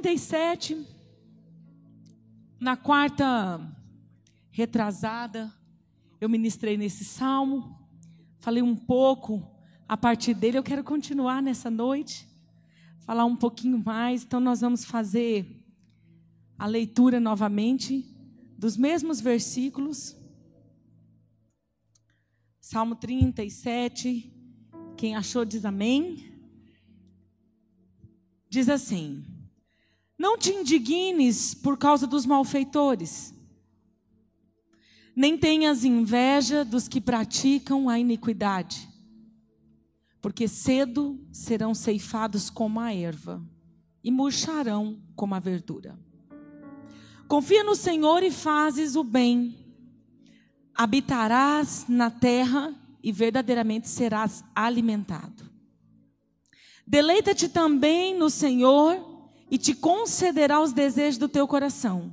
37, na quarta retrasada, eu ministrei nesse salmo, falei um pouco a partir dele. Eu quero continuar nessa noite, falar um pouquinho mais. Então, nós vamos fazer a leitura novamente dos mesmos versículos. Salmo 37, quem achou diz amém. Diz assim: Não te indignes por causa dos malfeitores, nem tenhas inveja dos que praticam a iniquidade, porque cedo serão ceifados como a erva e murcharão como a verdura. Confia no Senhor e fazes o bem. Habitarás na terra e verdadeiramente serás alimentado. Deleita-te também no Senhor e te concederá os desejos do teu coração.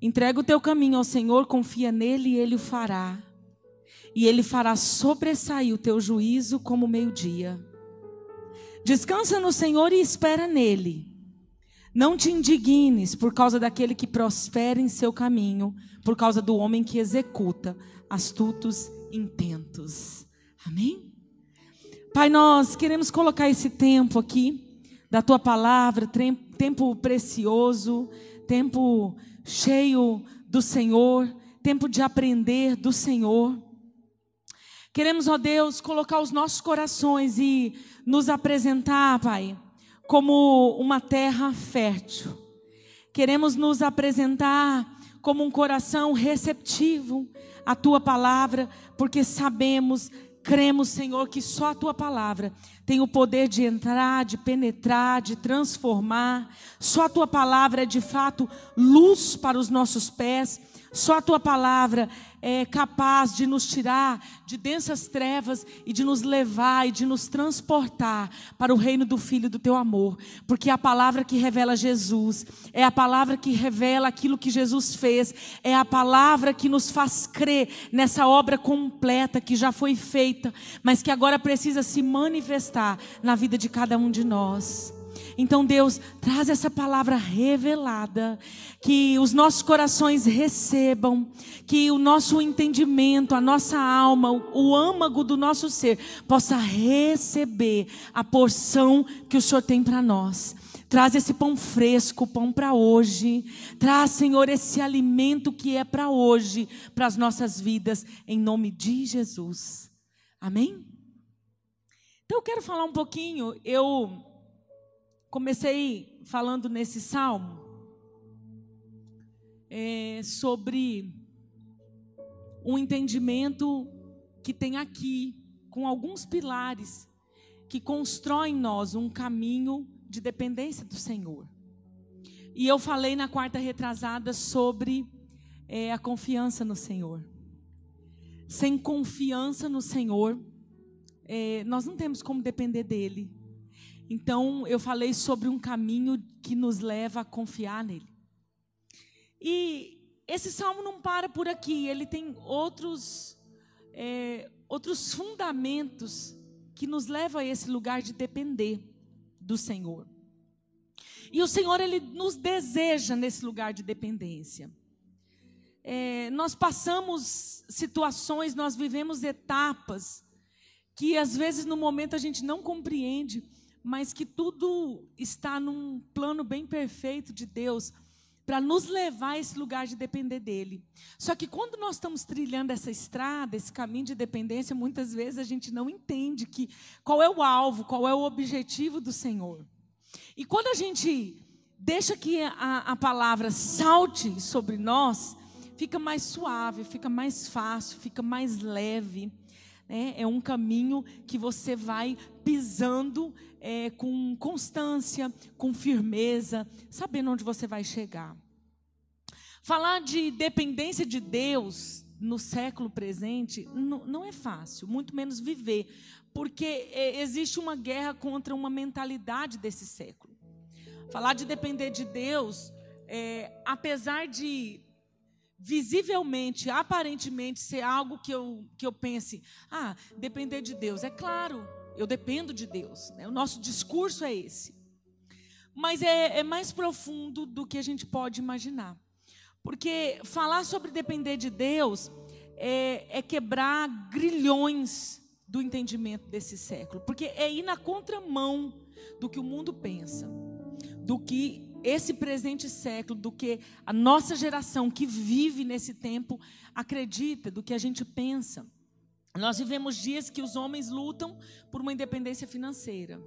Entrega o teu caminho ao Senhor, confia nele e ele o fará. E ele fará sobressair o teu juízo como meio-dia. Descansa no Senhor e espera nele. Não te indignes por causa daquele que prospera em seu caminho, por causa do homem que executa astutos intentos. Amém? Pai, nós queremos colocar esse tempo aqui da tua palavra, tempo precioso, tempo cheio do Senhor, tempo de aprender do Senhor. Queremos, ó Deus, colocar os nossos corações e nos apresentar, Pai como uma terra fértil. Queremos nos apresentar como um coração receptivo à tua palavra, porque sabemos, cremos, Senhor, que só a tua palavra tem o poder de entrar, de penetrar, de transformar. Só a tua palavra é de fato luz para os nossos pés. Só a tua palavra é capaz de nos tirar de densas trevas e de nos levar e de nos transportar para o reino do Filho do teu amor, porque a palavra que revela Jesus, é a palavra que revela aquilo que Jesus fez, é a palavra que nos faz crer nessa obra completa que já foi feita, mas que agora precisa se manifestar na vida de cada um de nós. Então, Deus, traz essa palavra revelada, que os nossos corações recebam, que o nosso entendimento, a nossa alma, o âmago do nosso ser, possa receber a porção que o Senhor tem para nós. Traz esse pão fresco, pão para hoje. Traz, Senhor, esse alimento que é para hoje, para as nossas vidas, em nome de Jesus. Amém? Então eu quero falar um pouquinho. Eu comecei falando nesse salmo é, sobre um entendimento que tem aqui, com alguns pilares, que constrói em nós um caminho de dependência do Senhor. E eu falei na quarta retrasada sobre é, a confiança no Senhor. Sem confiança no Senhor, é, nós não temos como depender dele. Então, eu falei sobre um caminho que nos leva a confiar nele. E esse salmo não para por aqui, ele tem outros, é, outros fundamentos que nos levam a esse lugar de depender do Senhor. E o Senhor, Ele nos deseja nesse lugar de dependência. É, nós passamos situações, nós vivemos etapas que às vezes no momento a gente não compreende, mas que tudo está num plano bem perfeito de Deus para nos levar a esse lugar de depender dele. Só que quando nós estamos trilhando essa estrada, esse caminho de dependência, muitas vezes a gente não entende que qual é o alvo, qual é o objetivo do Senhor. E quando a gente deixa que a, a palavra salte sobre nós, fica mais suave, fica mais fácil, fica mais leve. Né? É um caminho que você vai pisando é, com constância, com firmeza, sabendo onde você vai chegar. Falar de dependência de Deus no século presente não, é fácil, muito menos viver, porque é, existe uma guerra contra uma mentalidade desse século. Falar de depender de Deus, é, apesar de visivelmente, aparentemente ser algo que eu, que eu pense, ah, depender de Deus. É claro, eu dependo de Deus. Né? O nosso discurso é esse. Mas é, é mais profundo do que a gente pode imaginar. Porque falar sobre depender de Deus é, é quebrar grilhões do entendimento desse século. Porque é ir na contramão do que o mundo pensa, do que esse presente século, do que a nossa geração que vive nesse tempo acredita, do que a gente pensa. Nós vivemos dias que os homens lutam por uma independência financeira.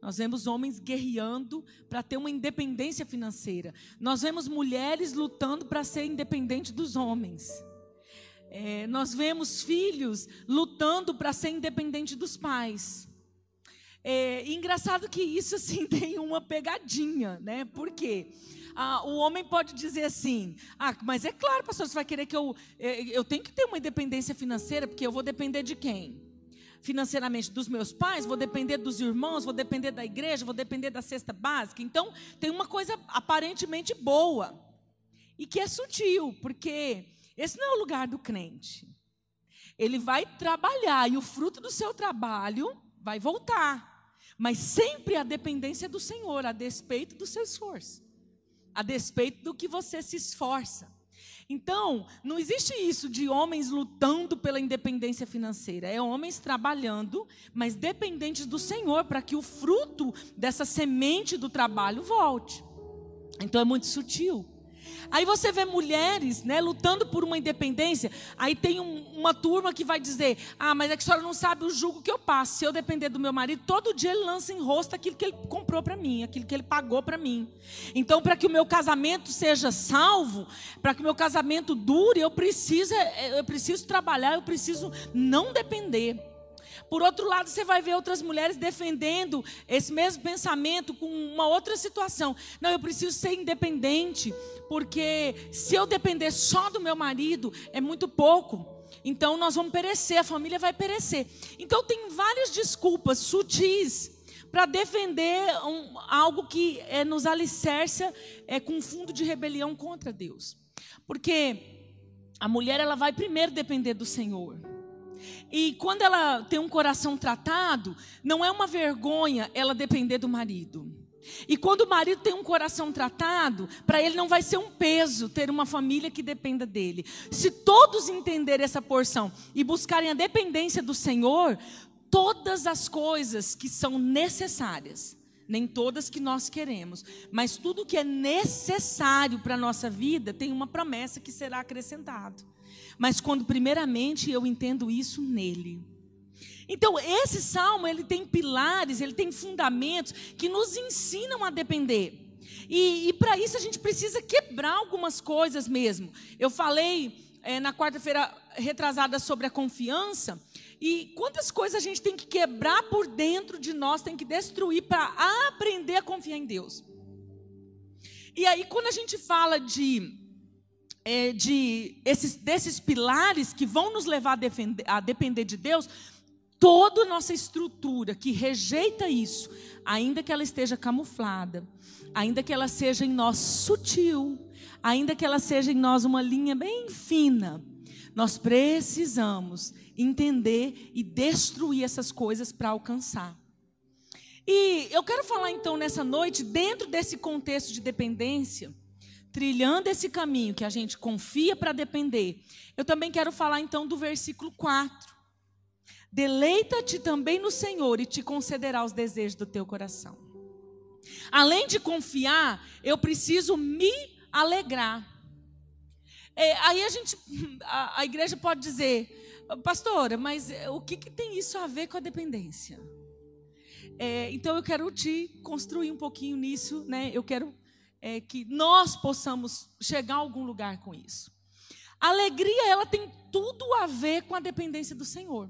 Nós vemos homens guerreando para ter uma independência financeira. Nós vemos mulheres lutando para ser independente dos homens. É, nós vemos filhos lutando para ser independente dos pais. É engraçado que isso assim tem uma pegadinha, né? Por quê? Ah, o homem pode dizer assim: ah, mas é claro, pastor, você vai querer que eu. É, eu tenho que ter uma independência financeira, porque eu vou depender de quem? Financeiramente dos meus pais, vou depender dos irmãos, vou depender da igreja, vou depender da cesta básica. Então, tem uma coisa aparentemente boa e que é sutil, porque esse não é o lugar do crente. Ele vai trabalhar e o fruto do seu trabalho vai voltar mas sempre a dependência do Senhor, a despeito do seu esforço, a despeito do que você se esforça. Então, não existe isso de homens lutando pela independência financeira. É homens trabalhando, mas dependentes do Senhor, para que o fruto dessa semente do trabalho volte. Então, é muito sutil. Aí você vê mulheres, né, lutando por uma independência. Aí tem um, uma turma que vai dizer: Ah, mas é que a senhora não sabe o jugo que eu passo. Se eu depender do meu marido, todo dia ele lança em rosto aquilo que ele comprou para mim, aquilo que ele pagou para mim. Então, para que o meu casamento seja salvo, para que o meu casamento dure, eu preciso, é, eu preciso trabalhar, eu preciso não depender. Por outro lado, você vai ver outras mulheres defendendo esse mesmo pensamento com uma outra situação. Não, eu preciso ser independente, porque se eu depender só do meu marido, é muito pouco. Então nós vamos perecer, a família vai perecer. Então tem várias desculpas sutis para defender um, algo que é, nos alicerça é, com fundo de rebelião contra Deus. Porque a mulher ela vai primeiro depender do Senhor. E quando ela tem um coração tratado, não é uma vergonha ela depender do marido. E quando o marido tem um coração tratado, para ele não vai ser um peso ter uma família que dependa dele. Se todos entenderem essa porção e buscarem a dependência do Senhor, todas as coisas que são necessárias, nem todas que nós queremos, mas tudo que é necessário para a nossa vida tem uma promessa que será acrescentado mas quando primeiramente eu entendo isso nele. Então, esse salmo, ele tem pilares, ele tem fundamentos que nos ensinam a depender. E, e para isso a gente precisa quebrar algumas coisas mesmo. Eu falei é, na quarta-feira retrasada sobre a confiança. E quantas coisas a gente tem que quebrar por dentro de nós, tem que destruir para aprender a confiar em Deus. E aí, quando a gente fala de é, de esses, desses pilares que vão nos levar a, defender, a depender de Deus, toda nossa estrutura que rejeita isso, ainda que ela esteja camuflada, ainda que ela seja em nós sutil, ainda que ela seja em nós uma linha bem fina, nós precisamos entender e destruir essas coisas para alcançar. E eu quero falar então nessa noite, dentro desse contexto de dependência, trilhando esse caminho que a gente confia para depender, eu também quero falar então do versículo 4. Deleita-te também no Senhor e te concederá os desejos do teu coração. Além de confiar, eu preciso me alegrar. É, aí a gente, a, a, igreja pode dizer, pastora, mas o que, que tem isso a ver com a dependência? É, então eu quero te construir um pouquinho nisso, né? Eu quero é, que nós possamos chegar a algum lugar com isso. A alegria, ela tem tudo a ver com a dependência do Senhor.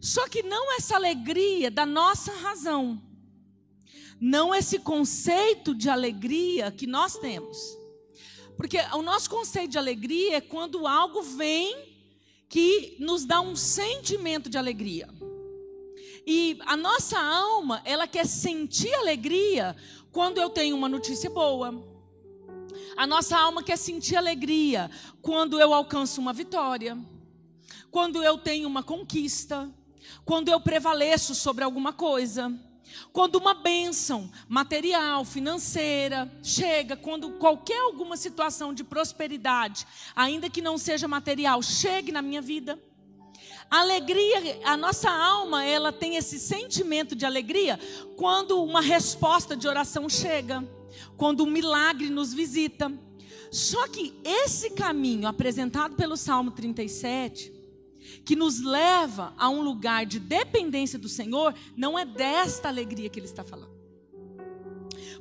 Só que não essa alegria da nossa razão. Não esse conceito de alegria que nós temos. Porque o nosso conceito de alegria é quando algo vem que nos dá um sentimento de alegria. E a nossa alma, ela quer sentir alegria quando eu tenho uma notícia boa. A nossa alma quer sentir alegria quando eu alcanço uma vitória, quando eu tenho uma conquista, quando eu prevaleço sobre alguma coisa. Quando uma bênção material, financeira chega, quando qualquer alguma situação de prosperidade, ainda que não seja material, chegue na minha vida. A alegria, a nossa alma, ela tem esse sentimento de alegria quando uma resposta de oração chega, quando um milagre nos visita. Só que esse caminho apresentado pelo Salmo 37, que nos leva a um lugar de dependência do Senhor, não é desta alegria que ele está falando.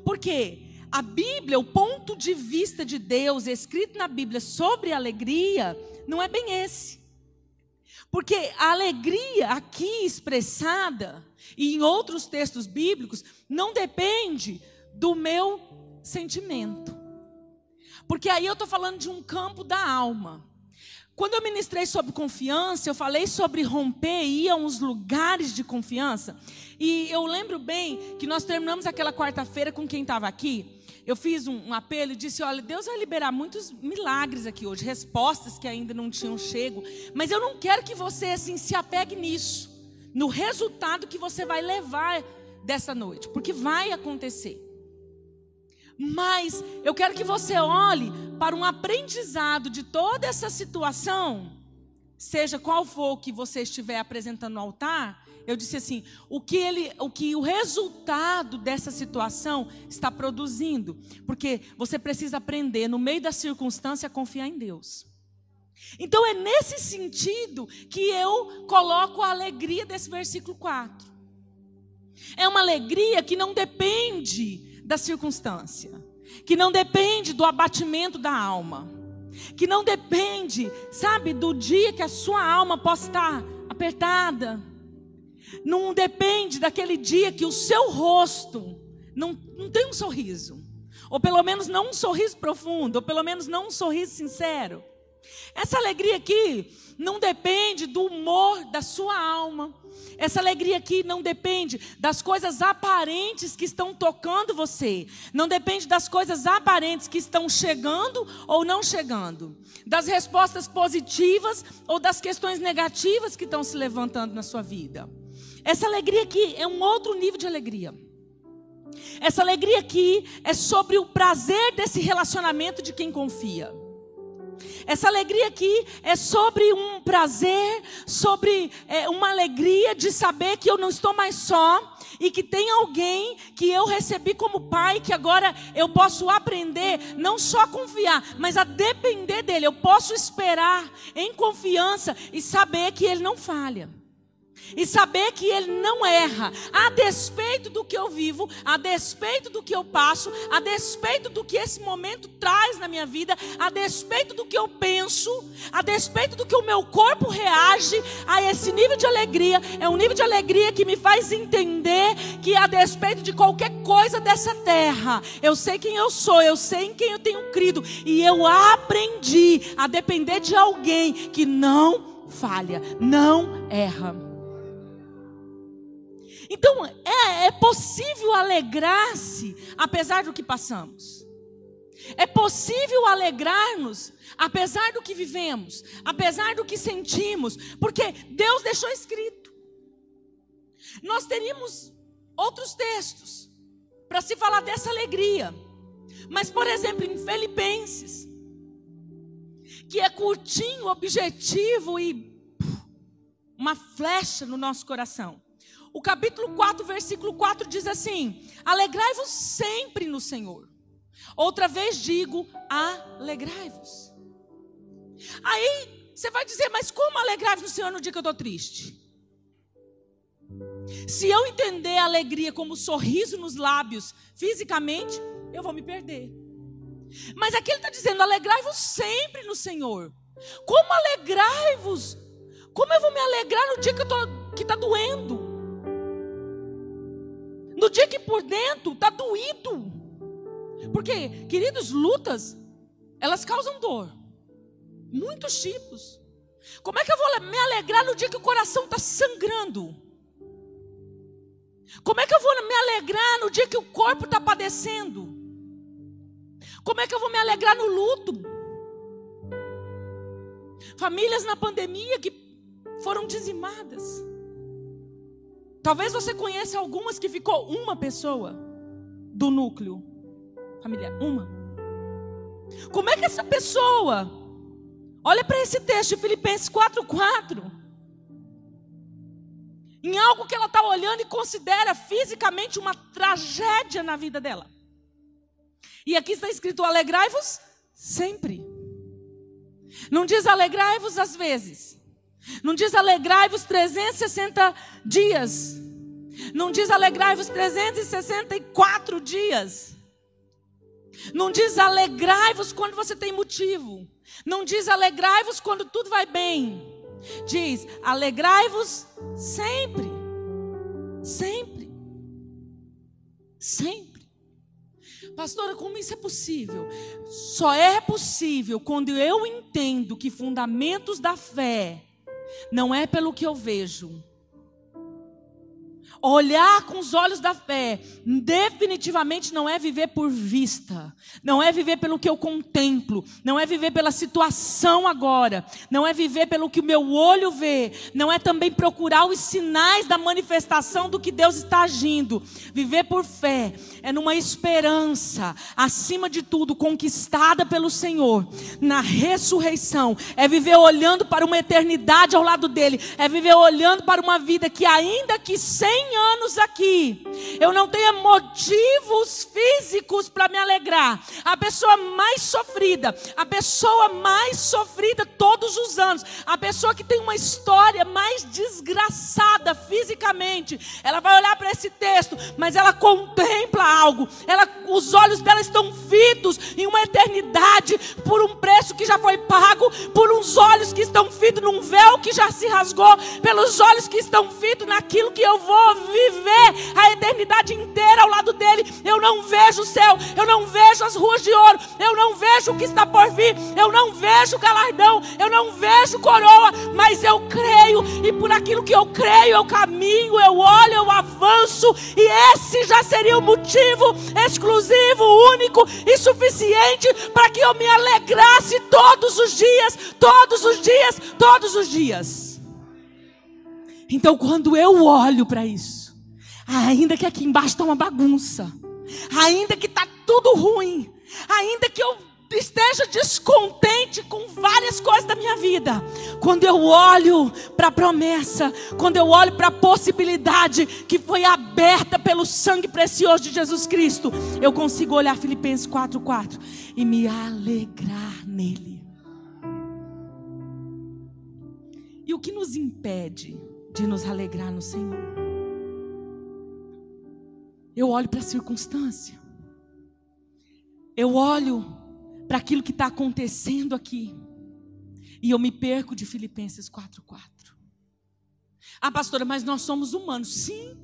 Porque a Bíblia, o ponto de vista de Deus escrito na Bíblia sobre alegria, não é bem esse. Porque a alegria aqui expressada, e em outros textos bíblicos, não depende do meu sentimento. Porque aí eu estou falando de um campo da alma. Quando eu ministrei sobre confiança, eu falei sobre romper e ir a uns lugares de confiança. E eu lembro bem que nós terminamos aquela quarta-feira com quem estava aqui. Eu fiz um, um, apelo e disse: Olha, Deus vai liberar muitos milagres aqui hoje, respostas que ainda não tinham chego. Mas eu não quero que você assim se apegue nisso, no resultado que você vai levar dessa noite, porque vai acontecer. Mas eu quero que você olhe para um aprendizado de toda essa situação, seja qual for o que você estiver apresentando no altar. Eu disse assim: o que ele, o que o resultado dessa situação está produzindo, porque você precisa aprender no meio da circunstância a confiar em Deus. Então é nesse sentido que eu coloco a alegria desse versículo 4. É uma alegria que não depende da circunstância, que não depende do abatimento da alma, que não depende, sabe, do dia que a sua alma possa estar apertada, não depende daquele dia que o seu rosto não, não tem um sorriso, ou pelo menos não um sorriso profundo, ou pelo menos não um sorriso sincero. Essa alegria aqui não depende do humor da sua alma. Essa alegria aqui não depende das coisas aparentes que estão tocando você. Não depende das coisas aparentes que estão chegando ou não chegando. Das respostas positivas ou das questões negativas que estão se levantando na sua vida. Essa alegria aqui é um outro nível de alegria. Essa alegria aqui é sobre o prazer desse relacionamento de quem confia. Essa alegria aqui é sobre um prazer, sobre é, uma alegria de saber que eu não estou mais só e que tem alguém que eu recebi como pai, que agora eu posso aprender, não só a confiar, mas a depender dele. Eu posso esperar em confiança e saber que ele não falha e saber que Ele não erra, a despeito do que eu vivo, a despeito do que eu passo, a despeito do que esse momento traz na minha vida, a despeito do que eu penso, a despeito do que o meu corpo reage a esse nível de alegria, é um nível de alegria que me faz entender que, a despeito de qualquer coisa dessa terra, eu sei quem eu sou, eu sei em quem eu tenho crido, e eu aprendi a depender de alguém que não falha, não erra. Então, é, é possível alegrar-se apesar do que passamos. É possível alegrar-nos apesar do que vivemos, apesar do que sentimos, porque Deus deixou escrito. Nós teríamos outros textos para se falar dessa alegria. Mas, por exemplo, em Filipenses, que é curtinho, objetivo e uma flecha no nosso coração. O capítulo 4, versículo 4 diz assim: Alegrai-vos sempre no Senhor. Outra vez digo, alegrai-vos. Aí você vai dizer, mas como alegrar-vos no Senhor no dia que eu estou triste? Se eu entender a alegria como sorriso nos lábios, fisicamente, eu vou me perder. Mas aqui ele está dizendo: alegrai-vos sempre no Senhor. Como alegrai-vos? Como eu vou me alegrar no dia que está doendo? No dia que por dentro está doído. Porque, queridos, lutas, elas causam dor. Muitos tipos. Como é que eu vou me alegrar no dia que o coração está sangrando? Como é que eu vou me alegrar no dia que o corpo está padecendo? Como é que eu vou me alegrar no luto? Famílias na pandemia que foram dizimadas. Talvez você conheça algumas que ficou uma pessoa do núcleo familiar, uma. Como é que essa pessoa Olha para esse texto, Filipenses 4,4. Em algo que ela está olhando e considera fisicamente uma tragédia na vida dela. E aqui está escrito: alegrai-vos sempre. Não diz alegrai-vos às vezes. Não diz alegrai-vos 360 dias. Não diz alegrai-vos 364 dias. Não diz alegrai-vos quando você tem motivo. Não diz alegrai-vos quando tudo vai bem. Diz alegrai-vos sempre. Sempre. Sempre. Pastora, como isso é possível? Só é possível quando eu entendo que fundamentos da fé não é pelo que eu vejo, Olhar com os olhos da fé, definitivamente não é viver por vista, não é viver pelo que eu contemplo, não é viver pela situação agora, não é viver pelo que o meu olho vê, não é também procurar os sinais da manifestação do que Deus está agindo. Viver por fé é numa esperança, acima de tudo, conquistada pelo Senhor, na ressurreição, é viver olhando para uma eternidade ao lado dele, é viver olhando para uma vida que, ainda que sem anos aqui, eu não tenha motivos físicos para me alegrar. A pessoa mais sofrida, a pessoa mais sofrida todos os anos, a pessoa que tem uma história mais desgraçada fisicamente, ela vai olhar para esse texto, mas ela contempla algo. Ela, os olhos dela estão fitos em uma eternidade por um preço que já foi pago, por uns olhos que estão fitos num véu que já se rasgou, pelos olhos que estão fitos naquilo que eu vou viver a eternidade inteira ao lado dele. Eu não vejo o céu, eu não vejo as ruas de ouro, eu não vejo o que está por vir, eu não vejo galardão, eu não vejo coroa, mas eu creio, e por aquilo que eu creio, eu caminho, eu olho, eu avanço, e esse já seria o motivo exclusivo, único e suficiente para que eu me alegrasse todos os dias, todos os dias, todos os dias. Então, quando eu olho para isso, ainda que aqui embaixo está uma bagunça, ainda que está tudo ruim, ainda que eu esteja descontente com várias coisas da minha vida, quando eu olho para a promessa, quando eu olho para a possibilidade que foi aberta pelo sangue precioso de Jesus Cristo, eu consigo olhar Filipenses 4:4 e me alegrar nele. E o que nos impede de nos alegrar no Senhor. Eu olho para a circunstância, eu olho para aquilo que está acontecendo aqui, e eu me perco de Filipenses 4,4. Ah, pastora, mas nós somos humanos. Sim,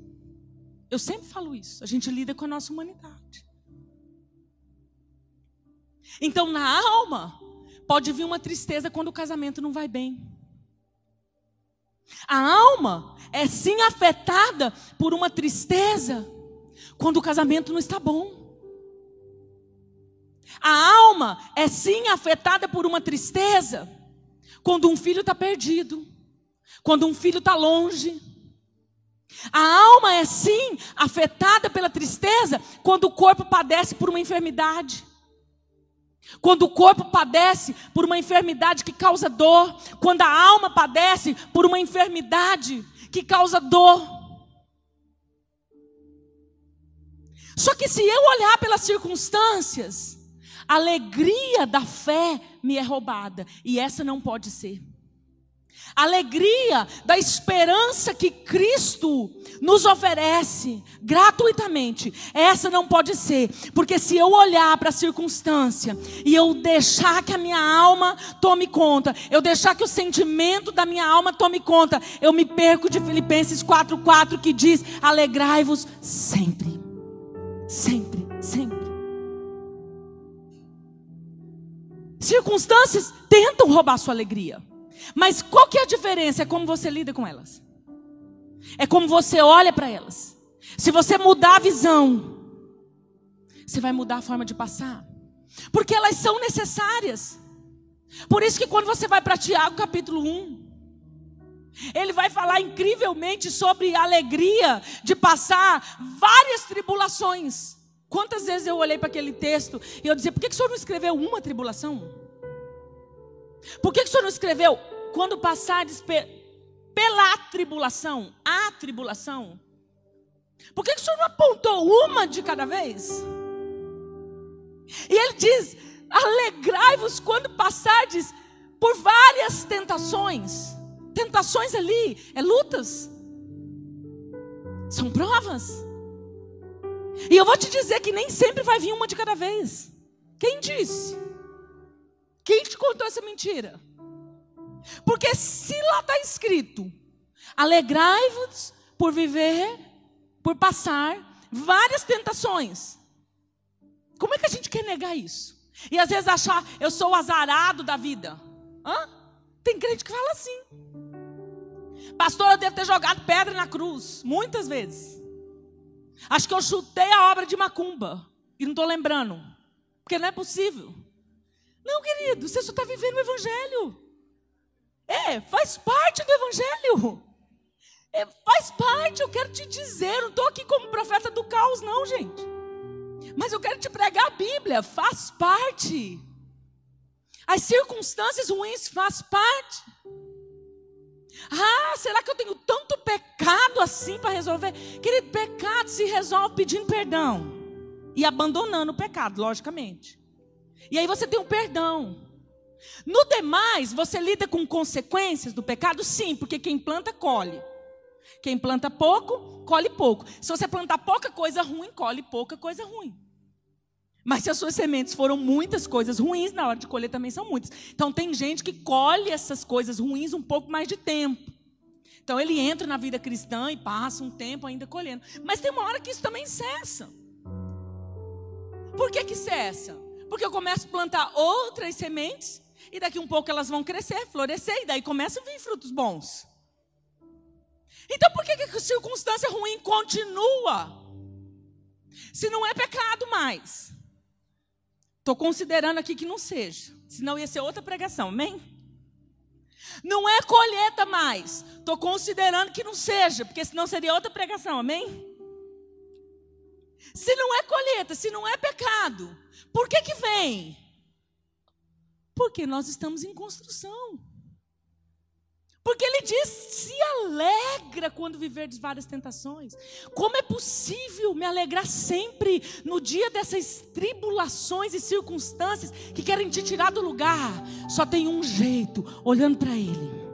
eu sempre falo isso. A gente lida com a nossa humanidade. Então, na alma, pode vir uma tristeza quando o casamento não vai bem. A alma é sim afetada por uma tristeza quando o casamento não está bom. A alma é sim afetada por uma tristeza quando um filho está perdido, quando um filho está longe. A alma é sim afetada pela tristeza quando o corpo padece por uma enfermidade. Quando o corpo padece por uma enfermidade que causa dor, quando a alma padece por uma enfermidade que causa dor. Só que se eu olhar pelas circunstâncias, a alegria da fé me é roubada, e essa não pode ser. Alegria da esperança que Cristo nos oferece gratuitamente. Essa não pode ser, porque se eu olhar para a circunstância e eu deixar que a minha alma tome conta, eu deixar que o sentimento da minha alma tome conta, eu me perco de Filipenses 4:4 que diz: "Alegrai-vos sempre". Sempre, sempre. Circunstâncias tentam roubar sua alegria. Mas qual que é a diferença? É como você lida com elas. É como você olha para elas. Se você mudar a visão, você vai mudar a forma de passar. Porque elas são necessárias. Por isso que quando você vai para Tiago capítulo 1, ele vai falar incrivelmente sobre a alegria de passar várias tribulações. Quantas vezes eu olhei para aquele texto e eu dizia: por que, que o senhor não escreveu uma tribulação? Por que, que o senhor não escreveu quando passar pela tribulação, a tribulação? Por que, que o senhor não apontou uma de cada vez? E ele diz: alegrai-vos quando passardes por várias tentações. Tentações ali, é lutas, são provas. E eu vou te dizer que nem sempre vai vir uma de cada vez. Quem disse? Quem te contou essa mentira? Porque se lá está escrito, alegrai-vos por viver, por passar várias tentações. Como é que a gente quer negar isso? E às vezes achar, eu sou o azarado da vida. Hã? Tem crente que fala assim. Pastor, eu devo ter jogado pedra na cruz, muitas vezes. Acho que eu chutei a obra de Macumba. E não estou lembrando. Porque não é possível. Não, querido, você só está vivendo o Evangelho. É, faz parte do Evangelho. É, faz parte, eu quero te dizer. Não estou aqui como profeta do caos, não, gente. Mas eu quero te pregar a Bíblia. Faz parte. As circunstâncias ruins faz parte. Ah, será que eu tenho tanto pecado assim para resolver? Querido, pecado se resolve pedindo perdão e abandonando o pecado, logicamente. E aí você tem um perdão. No demais, você lida com consequências do pecado? Sim, porque quem planta, colhe. Quem planta pouco, colhe pouco. Se você plantar pouca coisa ruim, colhe pouca coisa ruim. Mas se as suas sementes foram muitas coisas ruins, na hora de colher também são muitas. Então tem gente que colhe essas coisas ruins um pouco mais de tempo. Então ele entra na vida cristã e passa um tempo ainda colhendo. Mas tem uma hora que isso também cessa. Por que que cessa? Porque eu começo a plantar outras sementes e daqui um pouco elas vão crescer, florescer e daí começam a vir frutos bons. Então por que, a circunstância ruim continua? Se não é pecado mais. Estou considerando aqui que não seja. Senão ia ser outra pregação, amém? Não é colheita mais. Estou considerando que não seja, porque senão seria outra pregação, amém? Se não é colheita, se não é pecado, por que que vem? Porque nós estamos em construção. Porque ele diz: se alegra quando viverdes várias tentações. Como é possível me alegrar sempre no dia dessas tribulações e circunstâncias que querem te tirar do lugar? Só tem um jeito, olhando para Ele.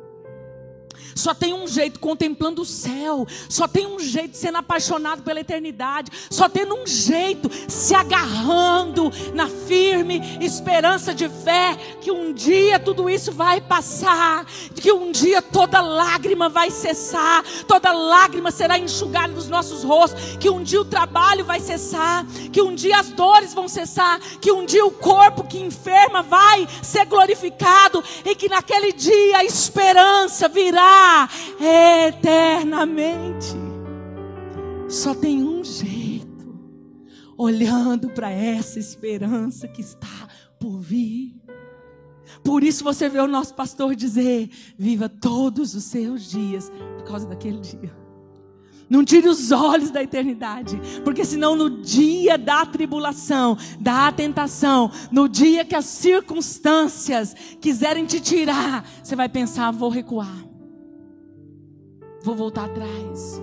Só tem um jeito contemplando o céu, só tem um jeito sendo apaixonado pela eternidade, só tem um jeito se agarrando na firme esperança de fé que um dia tudo isso vai passar, que um dia toda lágrima vai cessar, toda lágrima será enxugada dos nossos rostos, que um dia o trabalho vai cessar, que um dia as dores vão cessar, que um dia o corpo que enferma vai ser glorificado e que naquele dia a esperança virá eternamente. Só tem um jeito, olhando para essa esperança que está por vir. Por isso você vê o nosso pastor dizer: viva todos os seus dias por causa daquele dia. Não tire os olhos da eternidade, porque senão no dia da tribulação, da tentação, no dia que as circunstâncias quiserem te tirar, você vai pensar: vou recuar vou voltar atrás.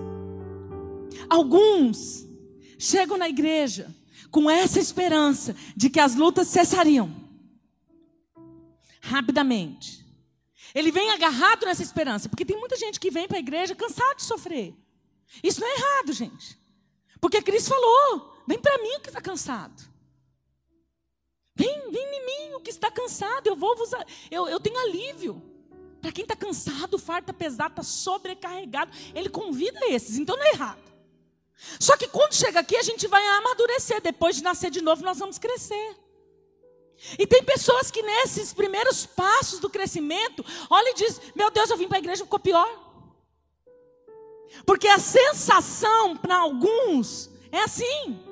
Alguns chegam na igreja com essa esperança de que as lutas cessariam rapidamente. Ele vem agarrado nessa esperança, porque tem muita gente que vem para a igreja cansado de sofrer. Isso não é errado, gente. Porque Cristo falou: vem para mim o que está cansado. Vem, vem em mim o que está cansado, eu vou vos. Eu, eu tenho alívio. Para quem está cansado, farta, pesado, está sobrecarregado, ele convida esses, então não é errado. Só que quando chega aqui, a gente vai amadurecer. Depois de nascer de novo, nós vamos crescer. E tem pessoas que nesses primeiros passos do crescimento, olha e diz: Meu Deus, eu vim para a igreja e ficou pior. Porque a sensação para alguns é assim.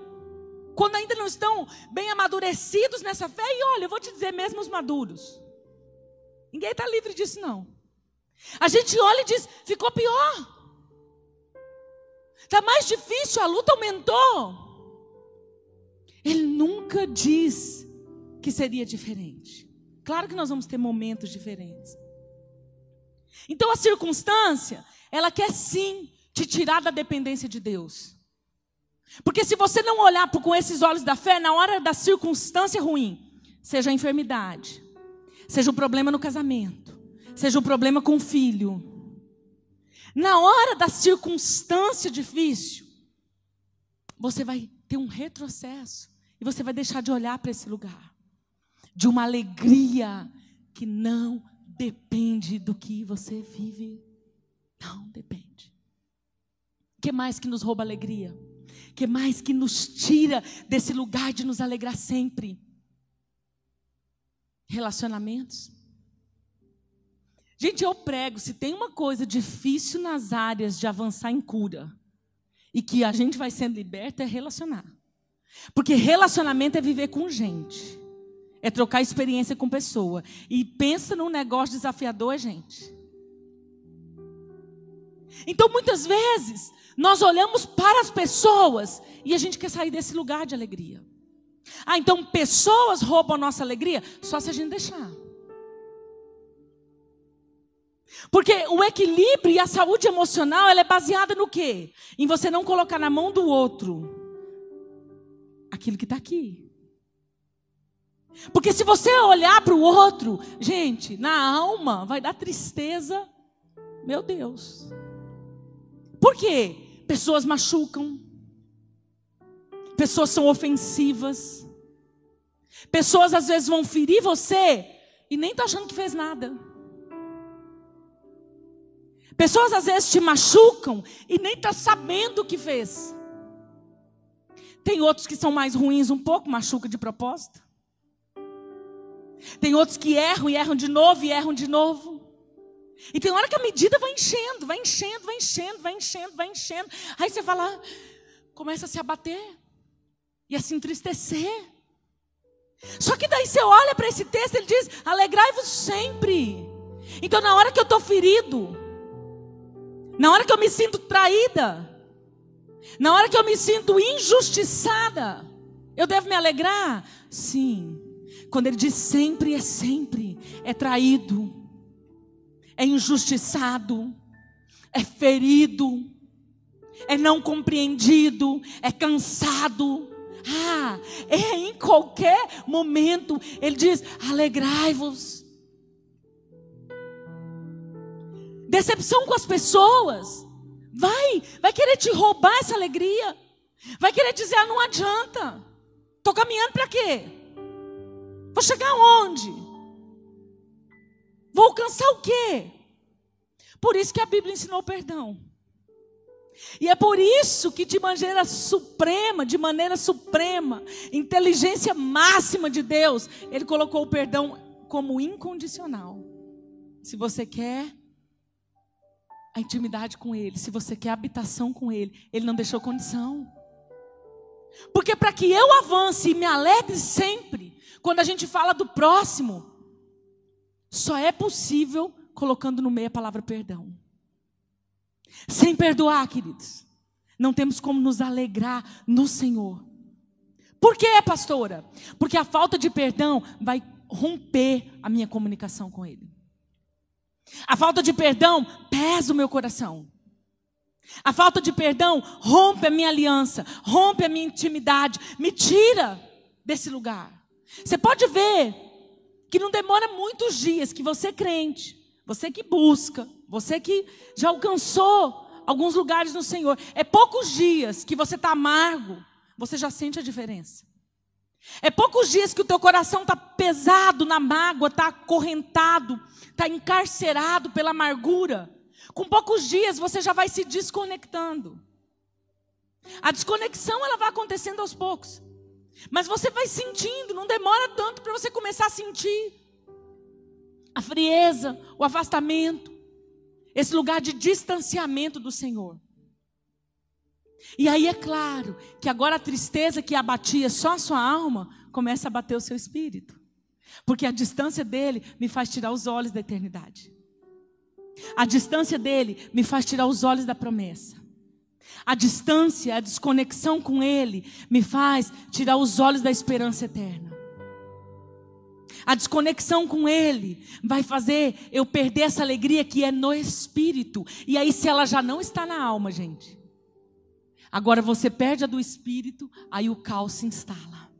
Quando ainda não estão bem amadurecidos nessa fé, e olha, eu vou te dizer, mesmo os maduros. Ninguém está livre disso, não. A gente olha e diz: ficou pior. Está mais difícil, a luta aumentou. Ele nunca diz que seria diferente. Claro que nós vamos ter momentos diferentes. Então a circunstância, ela quer sim te tirar da dependência de Deus. Porque se você não olhar com esses olhos da fé, na hora da circunstância ruim, seja a enfermidade, seja o problema no casamento, seja o problema com o filho, na hora da circunstância difícil, você vai ter um retrocesso e você vai deixar de olhar para esse lugar, de uma alegria que não depende do que você vive. Não depende. O que mais que nos rouba alegria? que mais que nos tira desse lugar de nos alegrar sempre? Relacionamentos. Gente, eu prego, se tem uma coisa difícil nas áreas de avançar em cura e que a gente vai sendo liberto é relacionar. Porque relacionamento é viver com gente. É trocar experiência com pessoa. E pensa num negócio desafiador, gente. Então, muitas vezes, nós olhamos para as pessoas e a gente quer sair desse lugar de alegria. Ah, então pessoas roubam a nossa alegria? Só se a gente deixar. Porque o equilíbrio e a saúde emocional, ela é baseada no quê? Em você não colocar na mão do outro aquilo que está aqui. Porque se você olhar para o outro, gente, na alma vai dar tristeza. Meu Deus. Por quê? Pessoas machucam. Pessoas são ofensivas. Pessoas às vezes vão ferir você e nem tá achando que fez nada. Pessoas às vezes te machucam e nem tá sabendo o que fez. Tem outros que são mais ruins um pouco, machuca de propósito. Tem outros que erram e erram de novo e erram de novo. E tem hora que a medida vai enchendo, vai enchendo, vai enchendo, vai enchendo, vai enchendo. Aí você vai lá, começa a se abater e a se entristecer. Só que daí você olha para esse texto, ele diz: alegrai-vos sempre. Então, na hora que eu estou ferido, na hora que eu me sinto traída, na hora que eu me sinto injustiçada, eu devo me alegrar? Sim. Quando ele diz sempre, é sempre, é traído é injustiçado, é ferido, é não compreendido, é cansado. Ah, é em qualquer momento, ele diz: alegrai-vos. Decepção com as pessoas, vai, vai querer te roubar essa alegria, vai querer dizer: ah, não adianta, estou caminhando para quê? Vou chegar aonde? Vou alcançar o quê? Por isso que a Bíblia ensinou perdão. E é por isso que de maneira suprema, de maneira suprema, inteligência máxima de Deus, ele colocou o perdão como incondicional. Se você quer a intimidade com ele, se você quer a habitação com ele, ele não deixou condição. Porque para que eu avance e me alegre sempre, quando a gente fala do próximo, só é possível colocando no meio a palavra perdão. Sem perdoar, queridos, não temos como nos alegrar no Senhor. Por quê, pastora? Porque a falta de perdão vai romper a minha comunicação com Ele. A falta de perdão pesa o meu coração. A falta de perdão rompe a minha aliança, rompe a minha intimidade, me tira desse lugar. Você pode ver que não demora muitos dias que você crente você que busca, você que já alcançou alguns lugares no Senhor, é poucos dias que você está amargo, você já sente a diferença. É poucos dias que o teu coração está pesado na mágoa, está acorrentado, está encarcerado pela amargura. Com poucos dias você já vai se desconectando. A desconexão ela vai acontecendo aos poucos. Mas você vai sentindo, não demora tanto para você começar a sentir a frieza, o afastamento, esse lugar de distanciamento do Senhor. E aí é claro que agora a tristeza que abatia só a sua alma começa a bater o seu espírito. Porque a distância dele me faz tirar os olhos da eternidade. A distância dele me faz tirar os olhos da promessa. A distância, a desconexão com ele me faz tirar os olhos da esperança eterna. A desconexão com Ele vai fazer eu perder essa alegria que é no espírito. E aí, se ela já não está na alma, gente, Agora você perde a do espírito, aí o caos se instala.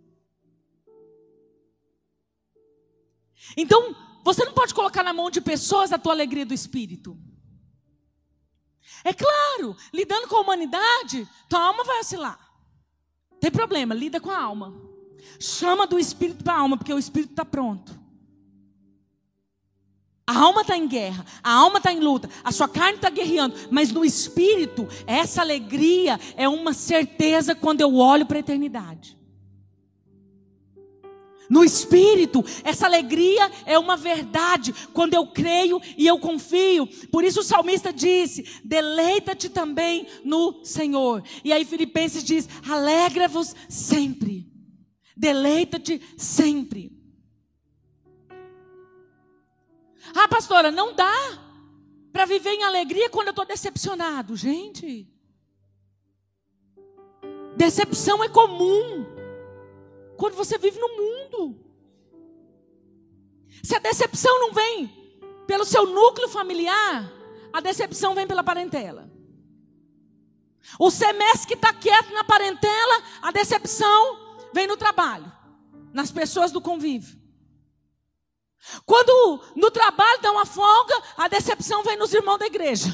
Então, você não pode colocar na mão de pessoas a tua alegria do espírito. É claro, lidando com a humanidade, tua alma vai oscilar. Tem problema, lida com a alma. Chama do espírito para a alma, porque o espírito está pronto. A alma está em guerra, a alma está em luta, a sua carne está guerreando, mas no espírito, essa alegria é uma certeza quando eu olho para a eternidade. No espírito, essa alegria é uma verdade quando eu creio e eu confio. Por isso o salmista disse: deleita-te também no Senhor. E aí Filipenses diz: alegra-vos sempre, deleita-te sempre. Ah, pastora, não dá para viver em alegria quando eu estou decepcionado. Gente, decepção é comum quando você vive no mundo. Se a decepção não vem pelo seu núcleo familiar, a decepção vem pela parentela. O semestre que está quieto na parentela, a decepção vem no trabalho, nas pessoas do convívio. Quando no trabalho dá uma folga, a decepção vem nos irmãos da igreja.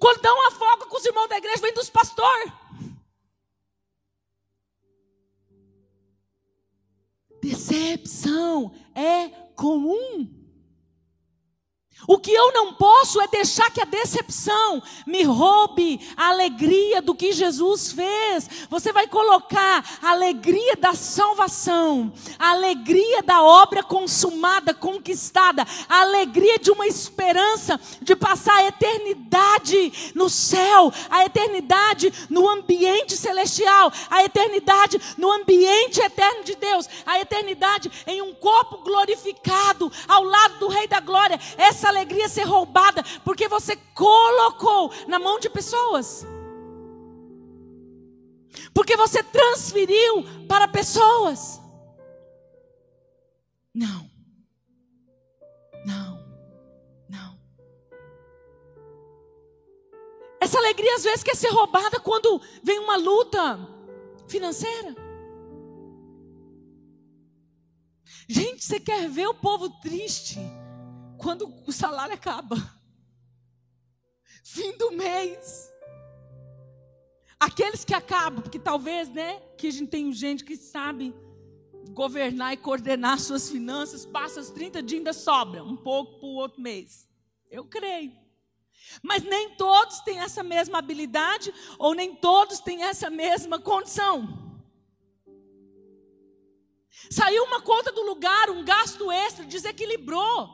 Quando dá uma folga com os irmãos da igreja, vem dos pastores. Decepção é comum. O que eu não posso é deixar que a decepção me roube a alegria do que Jesus fez. Você vai colocar a alegria da salvação, a alegria da obra consumada, conquistada, a alegria de uma esperança de passar a eternidade no céu, a eternidade no ambiente celestial, a eternidade no ambiente eterno de Deus, a eternidade em um corpo glorificado ao lado do Rei da Glória. Essa alegria ser roubada porque você colocou na mão de pessoas. Porque você transferiu para pessoas. Não. Não. Não. Essa alegria às vezes quer ser roubada quando vem uma luta financeira. Gente, você quer ver o povo triste? Quando o salário acaba. Fim do mês. Aqueles que acabam, porque talvez, né, que a gente tem gente que sabe governar e coordenar suas finanças, passa os 30 dias ainda sobra um pouco para o outro mês. Eu creio. Mas nem todos têm essa mesma habilidade ou nem todos têm essa mesma condição. Saiu uma conta do lugar, um gasto extra, desequilibrou.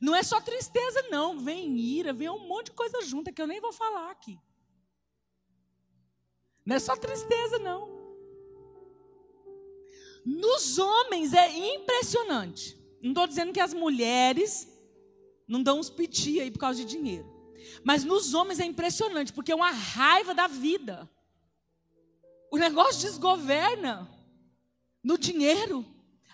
Não é só tristeza, não. Vem ira, vem um monte de coisa junta que eu nem vou falar aqui. Não é só tristeza, não. Nos homens é impressionante. Não estou dizendo que as mulheres não dão uns piti aí por causa de dinheiro. Mas nos homens é impressionante, porque é uma raiva da vida. O negócio desgoverna no dinheiro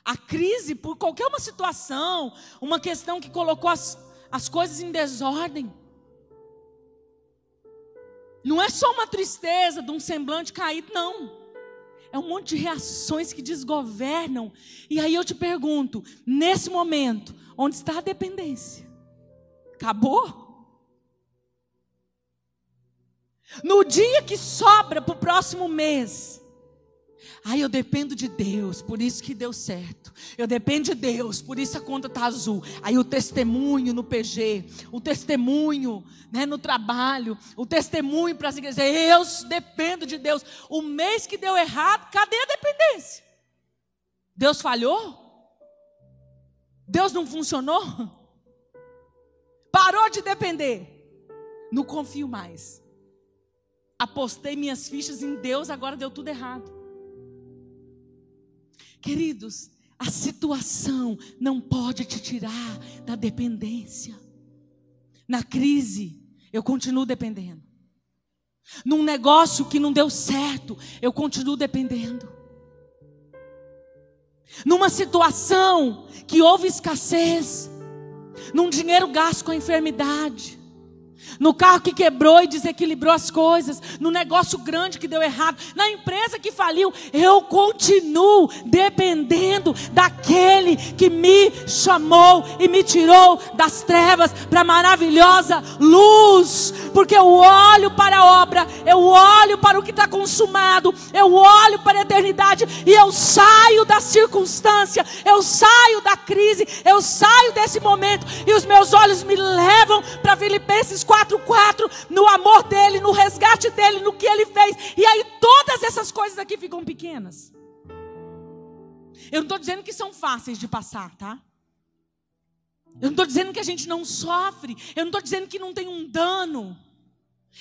a crise por qualquer uma situação, uma questão que colocou as, as coisas em desordem. Não é só uma tristeza de um semblante caído, não. É um monte de reações que desgovernam. E aí eu te pergunto, nesse momento, onde está a dependência? Acabou? No dia que sobra para o próximo mês, Ai, eu dependo de Deus, por isso que deu certo. Eu dependo de Deus, por isso a conta está azul. Aí o testemunho no PG, o testemunho né, no trabalho, o testemunho para as igrejas. Eu dependo de Deus. O mês que deu errado, cadê a dependência? Deus falhou? Deus não funcionou? Parou de depender. Não confio mais. Apostei minhas fichas em Deus, agora deu tudo errado. Queridos, a situação não pode te tirar da dependência. Na crise, eu continuo dependendo. Num negócio que não deu certo, eu continuo dependendo. Numa situação que houve escassez, num dinheiro gasto com a enfermidade, no carro que quebrou e desequilibrou as coisas, no negócio grande que deu errado, na empresa que faliu, eu continuo dependendo daquele que me chamou e me tirou das trevas para a maravilhosa luz, porque eu olho para a obra, eu olho para o que está consumado, eu olho para a eternidade e eu saio da circunstância, eu saio da crise, eu saio desse momento e os meus olhos me levam para Filipenses 4. 4, no amor dele, no resgate dele, no que ele fez. E aí todas essas coisas aqui ficam pequenas. Eu não estou dizendo que são fáceis de passar, tá? Eu não estou dizendo que a gente não sofre. Eu não estou dizendo que não tem um dano.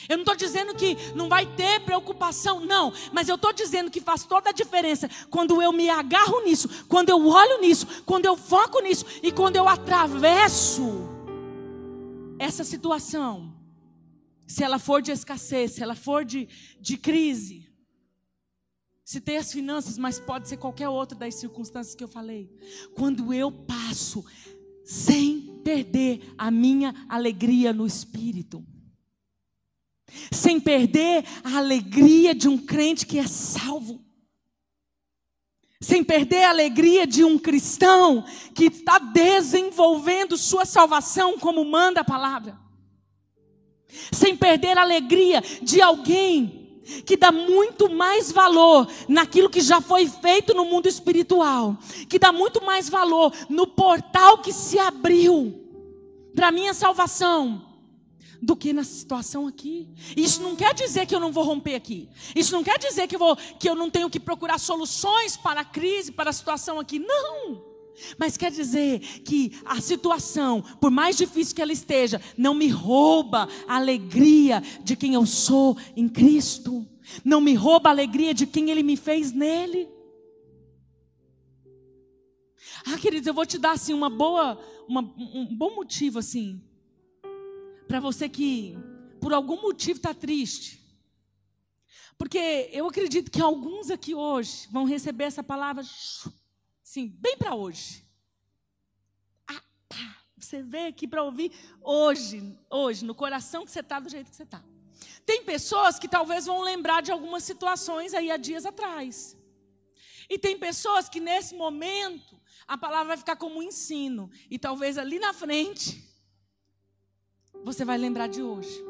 Eu não estou dizendo que não vai ter preocupação, não. Mas eu estou dizendo que faz toda a diferença quando eu me agarro nisso, quando eu olho nisso, quando eu foco nisso e quando eu atravesso essa situação se ela for de escassez, se ela for de, de crise, se tem as finanças, mas pode ser qualquer outra das circunstâncias que eu falei. Quando eu passo sem perder a minha alegria no espírito, sem perder a alegria de um crente que é salvo, sem perder a alegria de um cristão que está desenvolvendo sua salvação como manda a palavra. Sem perder a alegria de alguém que dá muito mais valor naquilo que já foi feito no mundo espiritual, que dá muito mais valor no portal que se abriu para minha salvação do que na situação aqui. Isso não quer dizer que eu não vou romper aqui. Isso não quer dizer que eu, vou, que eu não tenho que procurar soluções para a crise, para a situação aqui. Não. Mas quer dizer que a situação, por mais difícil que ela esteja, não me rouba a alegria de quem eu sou em Cristo. Não me rouba a alegria de quem Ele me fez nele. Ah, queridos, eu vou te dar assim uma boa, uma, um bom motivo assim, para você que por algum motivo está triste. Porque eu acredito que alguns aqui hoje vão receber essa palavra Sim, bem para hoje. Ah, tá. Você veio aqui para ouvir hoje, hoje, no coração que você está, do jeito que você está. Tem pessoas que talvez vão lembrar de algumas situações aí há dias atrás. E tem pessoas que nesse momento a palavra vai ficar como um ensino. E talvez ali na frente você vai lembrar de hoje.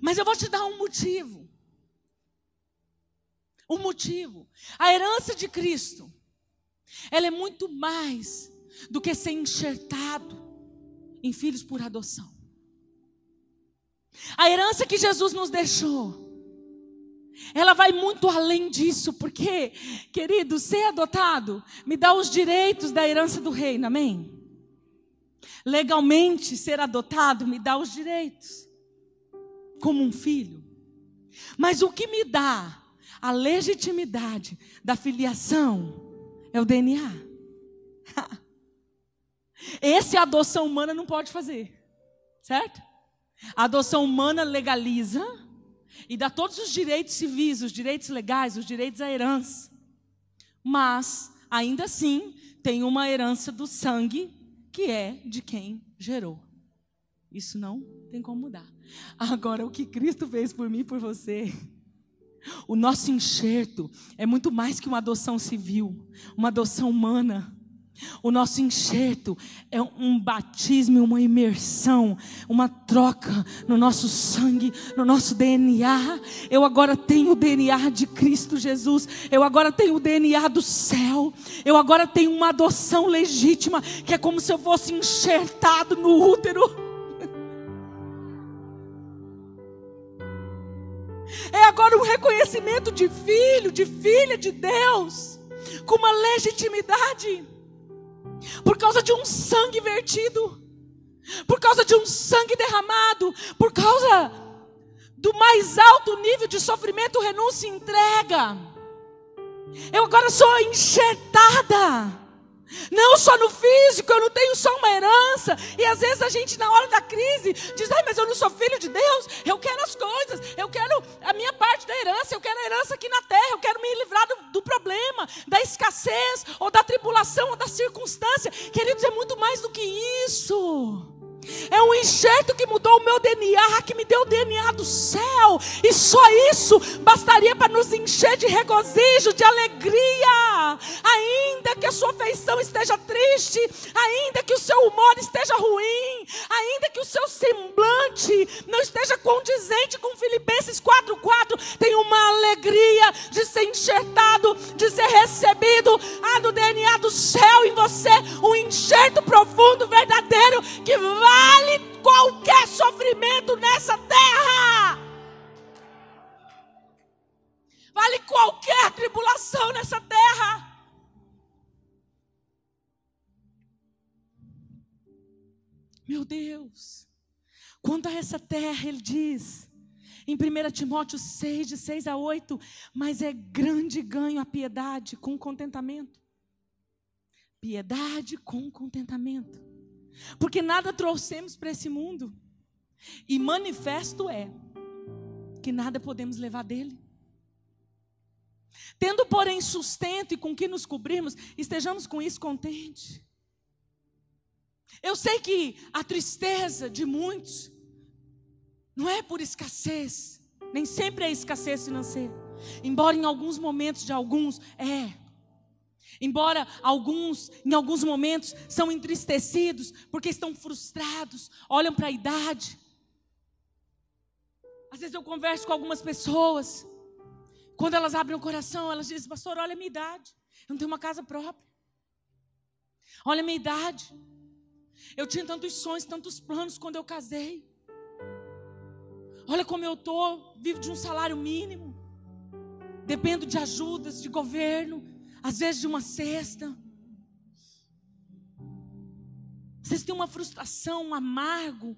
Mas eu vou te dar um motivo o motivo. A herança de Cristo, ela é muito mais do que ser enxertado em filhos por adoção. A herança que Jesus nos deixou, ela vai muito além disso, porque, querido, ser adotado me dá os direitos da herança do reino, amém? Legalmente, ser adotado me dá os direitos, como um filho. Mas o que me dá a legitimidade da filiação é o DNA. Esse a adoção humana não pode fazer, certo? A adoção humana legaliza e dá todos os direitos civis, os direitos legais, os direitos à herança. Mas, ainda assim, tem uma herança do sangue que é de quem gerou. Isso não tem como mudar. Agora, o que Cristo fez por mim e por você O nosso enxerto é muito mais que uma adoção civil, uma adoção humana. O nosso enxerto é um batismo, uma imersão, uma troca no nosso sangue, no nosso DNA. Eu agora tenho o DNA de Cristo Jesus. Eu agora tenho o DNA do céu. Eu agora tenho uma adoção legítima, que é como se eu fosse enxertado no útero. É agora um reconhecimento de filho, de filha de Deus, com uma legitimidade por causa de um sangue vertido, por causa de um sangue derramado, por causa do mais alto nível de sofrimento, renúncia e entrega. Eu agora sou enxertada. Não só no físico, eu não tenho só uma herança. E às vezes a gente, na hora da crise, diz: ai, mas eu não sou filho de Deus. Eu quero as coisas, eu quero a minha parte da herança, eu quero a herança aqui na terra, eu quero me livrar do, do problema, da escassez, ou da tribulação, ou da circunstância. Queridos, é muito mais do que isso. É um enxerto que mudou o meu DNA, que me deu o DNA do céu. E só isso bastaria para nos encher de regozijo, de alegria. Ainda que a sua feição esteja triste, ainda que o seu humor esteja ruim, ainda que o seu semblante não esteja condizente com Filipenses 4:4, tem uma alegria de ser enxertado, de ser recebido, ah, do DNA do céu em você, um enxerto profundo, verdadeiro que vai vale qualquer sofrimento nessa terra. Vale qualquer tribulação nessa terra. Meu Deus, quanto a essa terra, ele diz, em 1 Timóteo 6, de 6 a 8, mas é grande ganho a piedade com contentamento. Piedade com contentamento. Porque nada trouxemos para esse mundo. E manifesto é que nada podemos levar dele. Tendo, porém, sustento e com que nos cobrirmos, estejamos com isso contentes. Eu sei que a tristeza de muitos não é por escassez, nem sempre é escassez financeira. Embora em alguns momentos de alguns é. Embora alguns, em alguns momentos, são entristecidos porque estão frustrados, olham para a idade. Às vezes eu converso com algumas pessoas, quando elas abrem o coração, elas dizem: Pastor, olha a minha idade, eu não tenho uma casa própria. Olha a minha idade, eu tinha tantos sonhos, tantos planos quando eu casei. Olha como eu estou, vivo de um salário mínimo, dependo de ajudas de governo, às vezes de uma cesta. Vocês têm uma frustração, um amargo.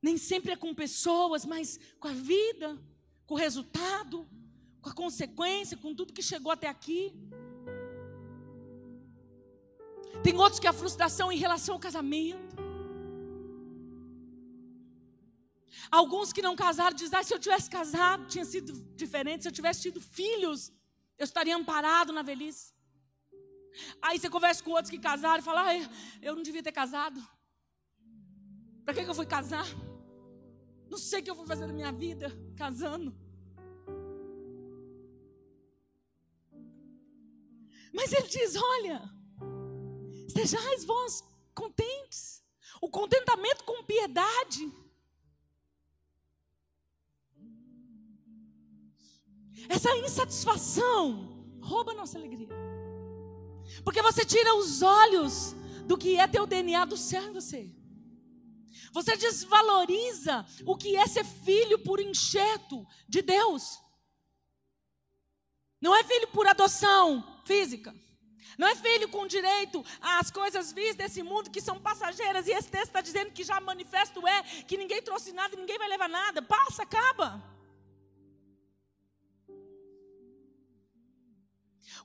Nem sempre é com pessoas, mas com a vida, com o resultado, com a consequência, com tudo que chegou até aqui. Tem outros que a frustração em relação ao casamento. Alguns que não casaram dizem: ah, se eu tivesse casado, tinha sido diferente. Se eu tivesse tido filhos, eu estaria amparado na velhice. Aí você conversa com outros que casaram e fala: eu não devia ter casado. Para que, que eu fui casar? Não sei o que eu vou fazer na minha vida casando. Mas ele diz: olha, sejais vós contentes. O contentamento com piedade Essa insatisfação rouba a nossa alegria. Porque você tira os olhos do que é teu DNA do céu em você. Você desvaloriza o que é ser filho por enxerto de Deus. Não é filho por adoção física. Não é filho com direito às coisas vis desse mundo que são passageiras. E esse texto está dizendo que já manifesto é que ninguém trouxe nada e ninguém vai levar nada. Passa, acaba.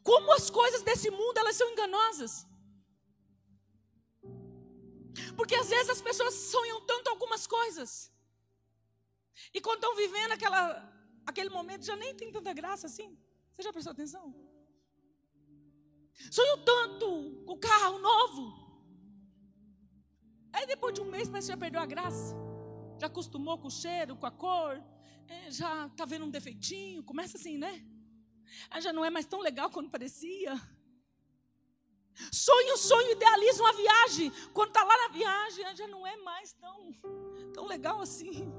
Como as coisas desse mundo elas são enganosas. Porque às vezes as pessoas sonham tanto algumas coisas. E quando estão vivendo aquela, aquele momento, já nem tem tanta graça assim. Você já prestou atenção? Sonham tanto com o carro novo. Aí depois de um mês parece que já perdeu a graça. Já acostumou com o cheiro, com a cor. é, já está vendo um defeitinho, começa assim, né? Ah, já não é mais tão legal quando parecia. Sonho, sonho, idealiza uma viagem. Quando está lá na viagem, já não é mais tão, tão legal assim.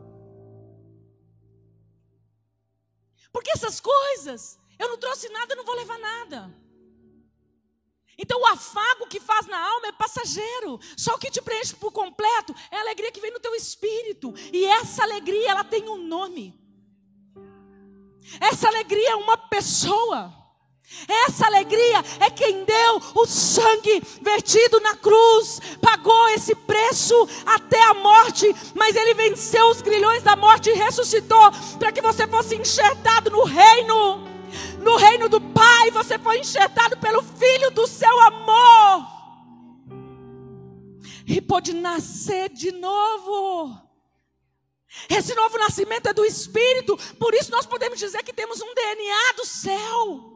Porque essas coisas, eu não trouxe nada, não vou levar nada. Então o afago que faz na alma é passageiro. Só o que te preenche por completo é a alegria que vem no teu espírito. E essa alegria, ela tem um nome. Essa alegria é uma pessoa. Essa alegria é quem deu o sangue vertido na cruz, pagou esse preço até a morte, mas ele venceu os grilhões da morte e ressuscitou para que você fosse enxertado no reino no reino do Pai, você foi enxertado pelo Filho do seu amor. E pode nascer de novo. Esse novo nascimento é do Espírito, por isso nós podemos dizer que temos um DNA do céu.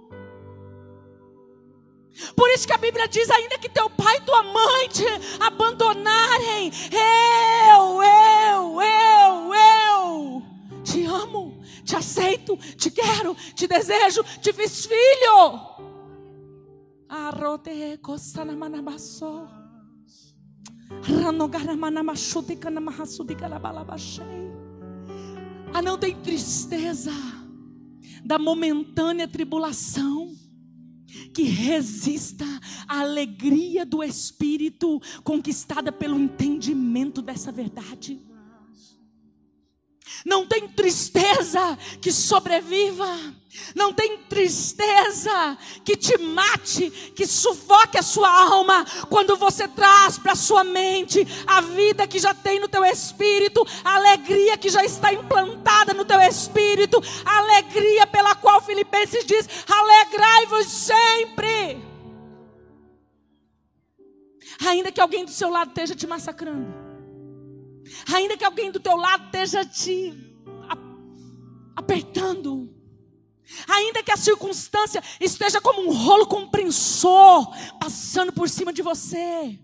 Por isso que a Bíblia diz: ainda que teu pai e tua mãe te abandonarem, eu, eu, eu, eu te amo te aceito, te quero, te desejo, te fiz filho. Ah, não tem tristeza da momentânea tribulação que resista à alegria do Espírito conquistada pelo entendimento dessa verdade. Não tem tristeza que sobreviva. Não tem tristeza que te mate, que sufoque a sua alma, quando você traz para a sua mente a vida que já tem no teu espírito, a alegria que já está implantada no teu espírito, a alegria pela qual Filipenses diz: alegrai-vos sempre. Ainda que alguém do seu lado esteja te massacrando ainda que alguém do teu lado esteja te apertando, ainda que a circunstância esteja como um rolo compressor passando por cima de você,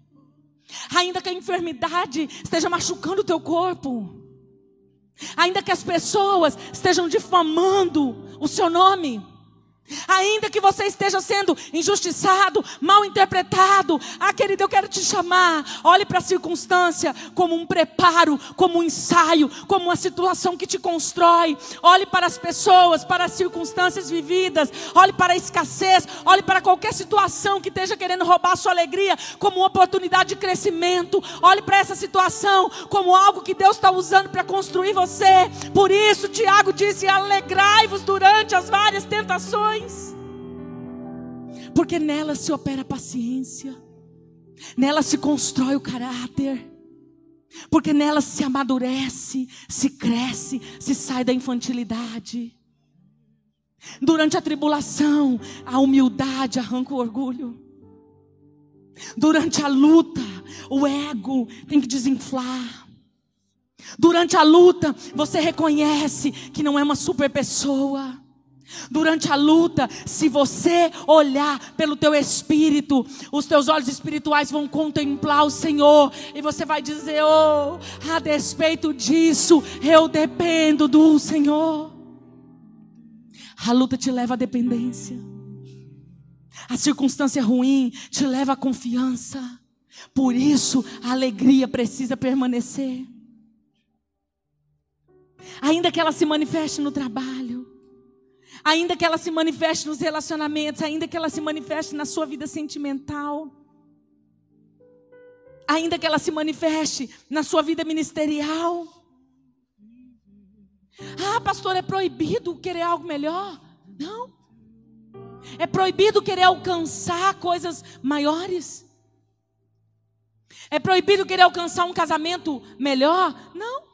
ainda que a enfermidade esteja machucando o teu corpo, ainda que as pessoas estejam difamando o seu nome, Ainda que você esteja sendo injustiçado, mal interpretado, ah, querido, eu quero te chamar. Olhe para a circunstância como um preparo, como um ensaio, como uma situação que te constrói. Olhe para as pessoas, para as circunstâncias vividas. Olhe para a escassez. Olhe para qualquer situação que esteja querendo roubar a sua alegria, como uma oportunidade de crescimento. Olhe para essa situação como algo que Deus está usando para construir você. Por isso, Tiago disse: alegrai-vos durante as várias tentações porque nela se opera a paciência, nela se constrói o caráter, porque nela se amadurece, se cresce, se sai da infantilidade. Durante a tribulação, a humildade arranca o orgulho. Durante a luta, o ego tem que desinflar. Durante a luta, você reconhece que não é uma super pessoa. Durante a luta, se você olhar pelo teu espírito, os teus olhos espirituais vão contemplar o Senhor e você vai dizer: "Oh, a despeito disso, eu dependo do Senhor". A luta te leva à dependência. A circunstância ruim te leva à confiança. Por isso, a alegria precisa permanecer. Ainda que ela se manifeste no trabalho, ainda que ela se manifeste nos relacionamentos, ainda que ela se manifeste na sua vida sentimental, ainda que ela se manifeste na sua vida ministerial. Ah, pastor, é proibido querer algo melhor? Não. É proibido querer alcançar coisas maiores? É proibido querer alcançar um casamento melhor? Não.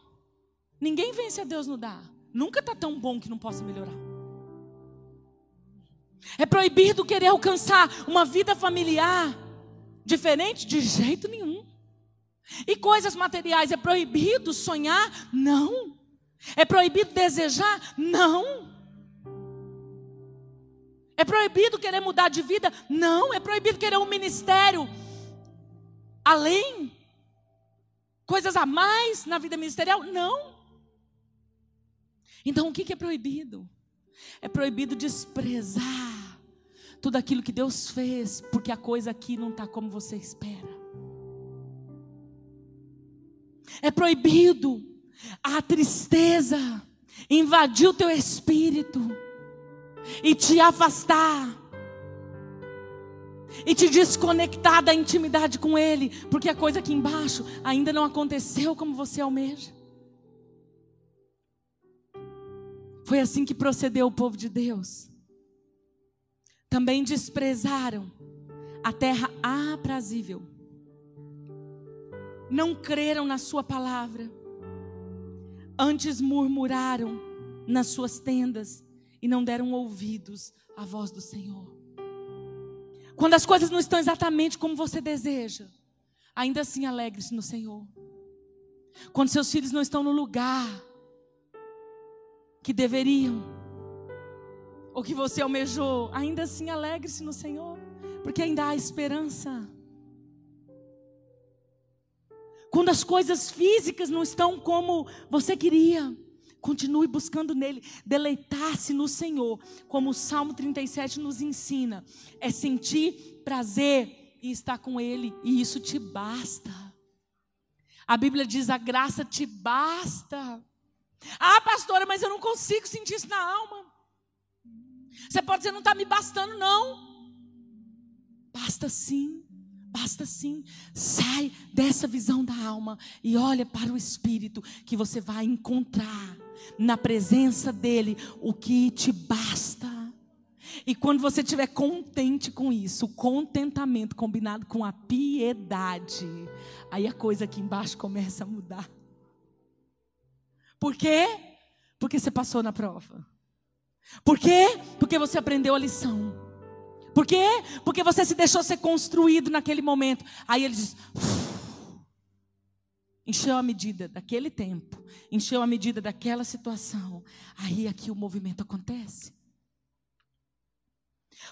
Ninguém vence a Deus no dar. Nunca está tão bom que não possa melhorar. É proibido querer alcançar uma vida familiar diferente? De jeito nenhum. E coisas materiais, é proibido sonhar? Não. É proibido desejar? Não. É proibido querer mudar de vida? Não. É proibido querer um ministério além? Coisas a mais na vida ministerial? Não. Então o que é proibido? É proibido desprezar tudo aquilo que Deus fez, porque a coisa aqui não está como você espera. É proibido a tristeza invadir o teu espírito e te afastar e te desconectar da intimidade com Ele, porque a coisa aqui embaixo ainda não aconteceu como você almeja. Foi assim que procedeu o povo de Deus. Também desprezaram a terra aprazível. Não creram na Sua palavra. Antes murmuraram nas suas tendas e não deram ouvidos à voz do Senhor. Quando as coisas não estão exatamente como você deseja, ainda assim alegre-se no Senhor. Quando seus filhos não estão no lugar que deveriam, ou que você almejou, ainda assim alegre-se no Senhor, porque ainda há esperança. Quando as coisas físicas não estão como você queria, Continue buscando nele, deleitar-se no Senhor, como o Salmo 37 nos ensina, é sentir prazer e estar com ele, e isso te basta. A Bíblia diz: a graça te basta. Ah, pastora, mas eu não consigo sentir isso na alma. Você pode dizer, não está me bastando, não. Basta sim. Basta sim, sai dessa visão da alma e olha para o Espírito, que você vai encontrar na presença dEle o que te basta. E quando você estiver contente com isso, o contentamento combinado com a piedade, aí a coisa aqui embaixo começa a mudar. Por quê? Porque você passou na prova. Por quê? Porque você aprendeu a lição. Por quê? Porque você se deixou ser construído naquele momento. Aí ele diz: encheu a medida daquele tempo, encheu a medida daquela situação. Aí aqui o movimento acontece.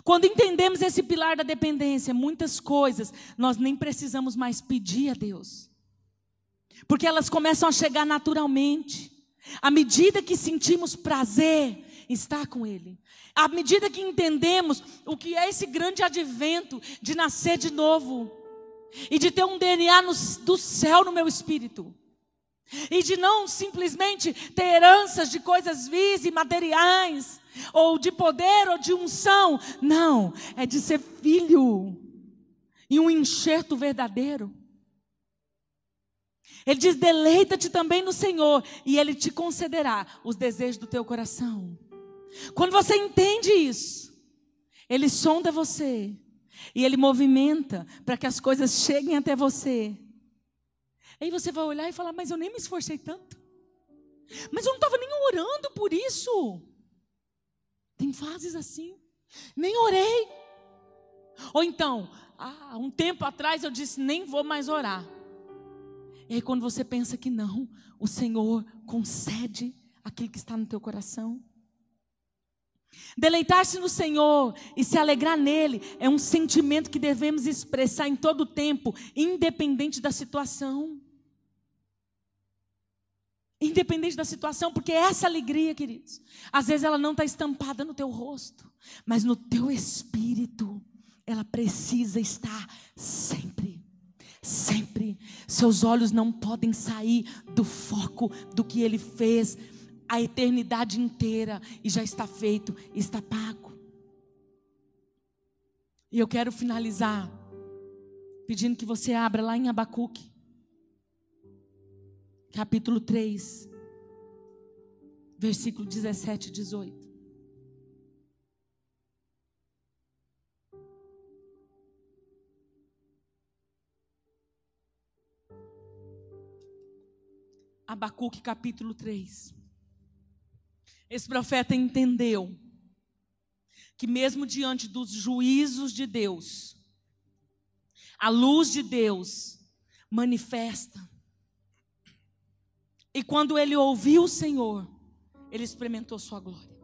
Quando entendemos esse pilar da dependência, muitas coisas nós nem precisamos mais pedir a Deus, porque elas começam a chegar naturalmente. À medida que sentimos prazer, estar com Ele. À medida que entendemos o que é esse grande advento de nascer de novo e de ter um DNA no, do céu no meu espírito. E de não simplesmente ter heranças de coisas vis e materiais, ou de poder ou de unção. Não, é de ser filho e um enxerto verdadeiro. Ele diz: deleita-te também no Senhor, e Ele te concederá os desejos do teu coração. Quando você entende isso, Ele sonda você e Ele movimenta para que as coisas cheguem até você. Aí você vai olhar e falar: Mas eu nem me esforcei tanto. Mas eu não estava nem orando por isso. Tem fases assim. Nem orei. Ou então, ah, um tempo atrás eu disse: Nem vou mais orar. E aí, quando você pensa que não, o Senhor concede aquilo que está no teu coração. Deleitar-se no Senhor e se alegrar nele é um sentimento que devemos expressar em todo o tempo, independente da situação. Independente da situação, porque essa alegria, queridos, às vezes ela não está estampada no teu rosto, mas no teu espírito, ela precisa estar sempre. Sempre. Seus olhos não podem sair do foco do que ele fez a eternidade inteira e já está feito, está pago. E eu quero finalizar pedindo que você abra lá em Abacuque, capítulo 3, versículo 17 e 18. Abacuque capítulo 3. Esse profeta entendeu que, mesmo diante dos juízos de Deus, a luz de Deus manifesta. E quando ele ouviu o Senhor, ele experimentou sua glória.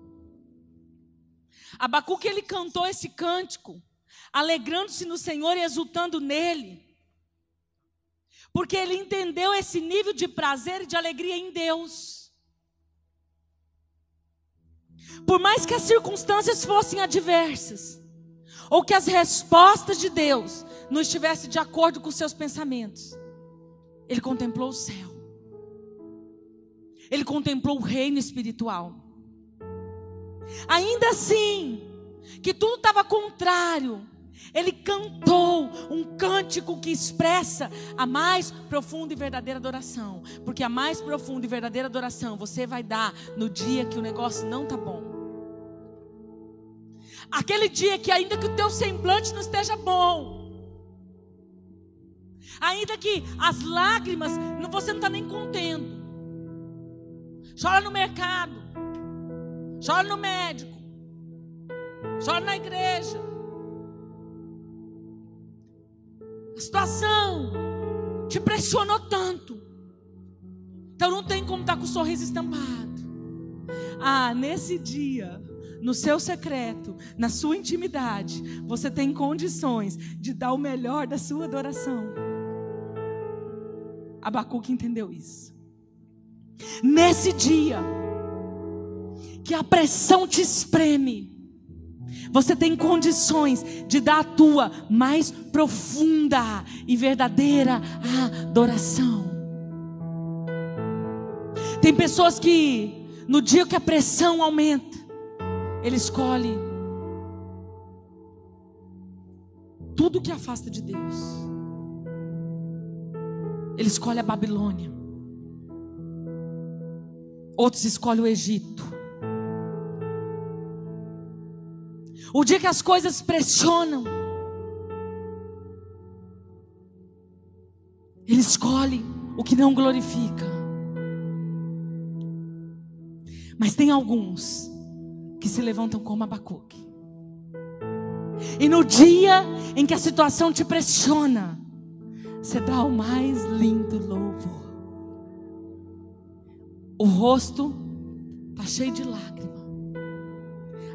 Abacuque ele cantou esse cântico, alegrando-se no Senhor e exultando nele. Porque ele entendeu esse nível de prazer e de alegria em Deus. Por mais que as circunstâncias fossem adversas, ou que as respostas de Deus não estivessem de acordo com seus pensamentos, ele contemplou o céu. Ele contemplou o reino espiritual. Ainda assim, que tudo estava contrário, ele cantou um cântico que expressa a mais profunda e verdadeira adoração. Porque a mais profunda e verdadeira adoração você vai dar no dia que o negócio não está bom. Aquele dia que ainda que o teu semblante não esteja bom. Ainda que as lágrimas você não está nem contendo. Chora no mercado. Chora no médico. Chora na igreja. A situação te pressionou tanto. Então não tem como estar com o sorriso estampado. Ah, nesse dia, no seu secreto, na sua intimidade, você tem condições de dar o melhor da sua adoração. Abacuque entendeu isso. Nesse dia, que a pressão te espreme, você tem condições de dar a tua mais profunda e verdadeira adoração. Tem pessoas que, no dia que a pressão aumenta, ele escolhe tudo que afasta de Deus. Ele escolhe a Babilônia. Outros escolhem o Egito. O dia que as coisas pressionam, ele escolhe o que não glorifica. Mas tem alguns que se levantam como Abacuque. E no dia em que a situação te pressiona, você dá o mais lindo louvor. O rosto está cheio de lágrimas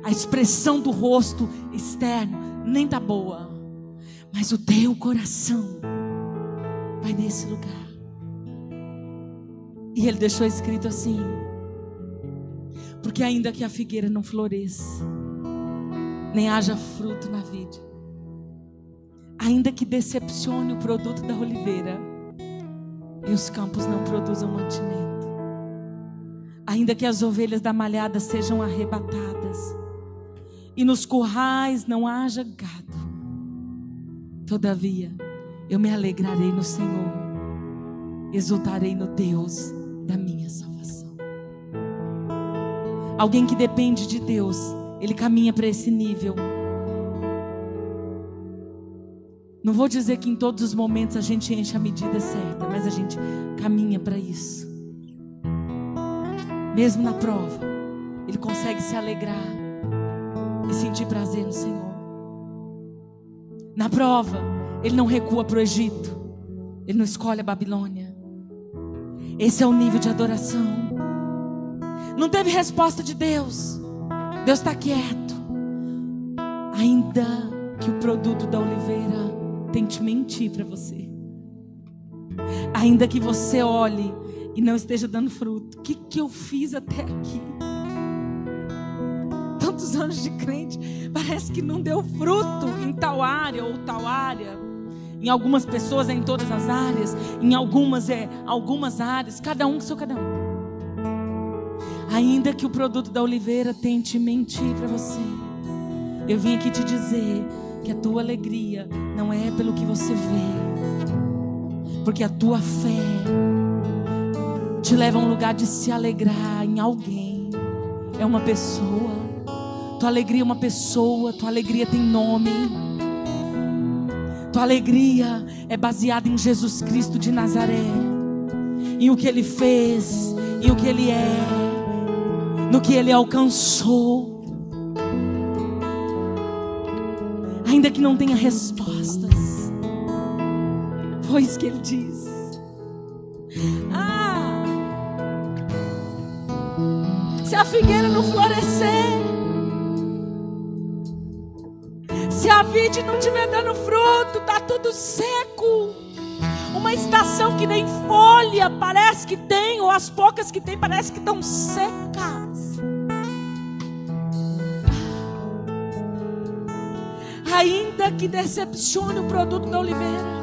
a expressão do rosto externo nem tá boa, mas o teu coração vai nesse lugar. E ele deixou escrito assim: porque ainda que a figueira não floresça, nem haja fruto na vide, ainda que decepcione o produto da oliveira, e os campos não produzam mantimento, ainda que as ovelhas da malhada sejam arrebatadas, e nos currais não haja gado. Todavia, eu me alegrarei no Senhor, exultarei no Deus da minha salvação. Alguém que depende de Deus, ele caminha para esse nível. Não vou dizer que em todos os momentos a gente enche a medida certa, mas a gente caminha para isso. Mesmo na prova, ele consegue se alegrar e sentir prazer no Senhor. Na prova, ele não recua para o Egito, ele não escolhe a Babilônia. Esse é o nível de adoração. Não teve resposta de Deus, Deus está quieto, ainda que o produto da oliveira tente mentir para você, ainda que você olhe e não esteja dando fruto, o que, que eu fiz até aqui? Tantos anos de crente, parece que não deu fruto em tal área ou tal área. Em algumas pessoas é em todas as áreas, em algumas é algumas áreas, cada um com seu cada um. Ainda que o produto da oliveira tente mentir para você, eu vim aqui te dizer que a tua alegria não é pelo que você vê, porque a tua fé te leva a um lugar de se alegrar em alguém, é uma pessoa. Tua alegria é uma pessoa, tua alegria tem nome. Tua alegria é baseada em Jesus Cristo de Nazaré, em o que ele fez, em o que ele é, no que ele alcançou. Ainda que não tenha respostas, isso que ele diz. Ah, se a figueira não florescer, a vide não estiver dando fruto, está tudo seco. Uma estação que nem folha parece que tem, ou as poucas que tem parece que estão secas. Ainda que decepcione o produto da oliveira.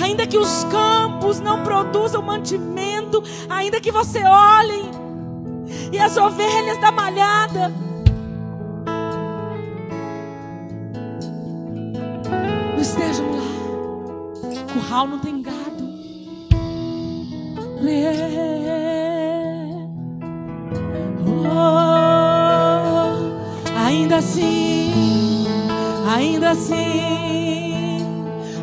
Ainda que os campos não produzam mantimento, ainda que você olhe e as ovelhas da malhada curral não tem gado. Oh, ainda assim, ainda assim,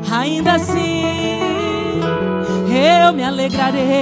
ainda assim, eu me alegrarei.